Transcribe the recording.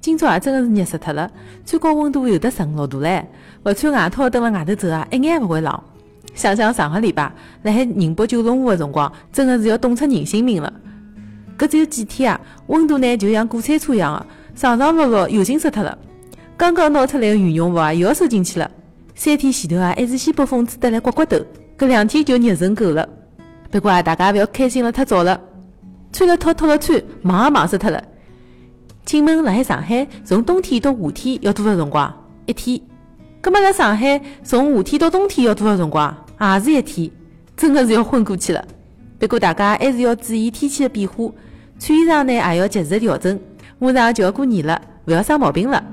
今朝也真的是热死脱了，最高温度有得十五六度唻，勿穿外套蹲辣外头走啊，一眼也勿会冷。想想上个礼拜辣海宁波九龙湖个辰光，真的是要冻出人性命了。搿只有几天啊，温度呢就像过山车一样个，上上落落，油性死脱了。刚刚拿出来个羽绒服啊，又要收进去了。三天前头啊，还是西北风吹得来刮刮头，搿两天就热成狗了。不过啊，大家勿要开心了太早了，穿了脱，脱了穿，忙也忙死脱了。请问，辣海上海，从冬天到夏天要多少辰光？一天。葛末辣上海，从夏天到冬天要多少辰光？也是一天。真的是要昏过去了。不过大家还是要注意天气的变化，穿衣裳呢也要及时调整。马上就要过年了，勿要生毛病了。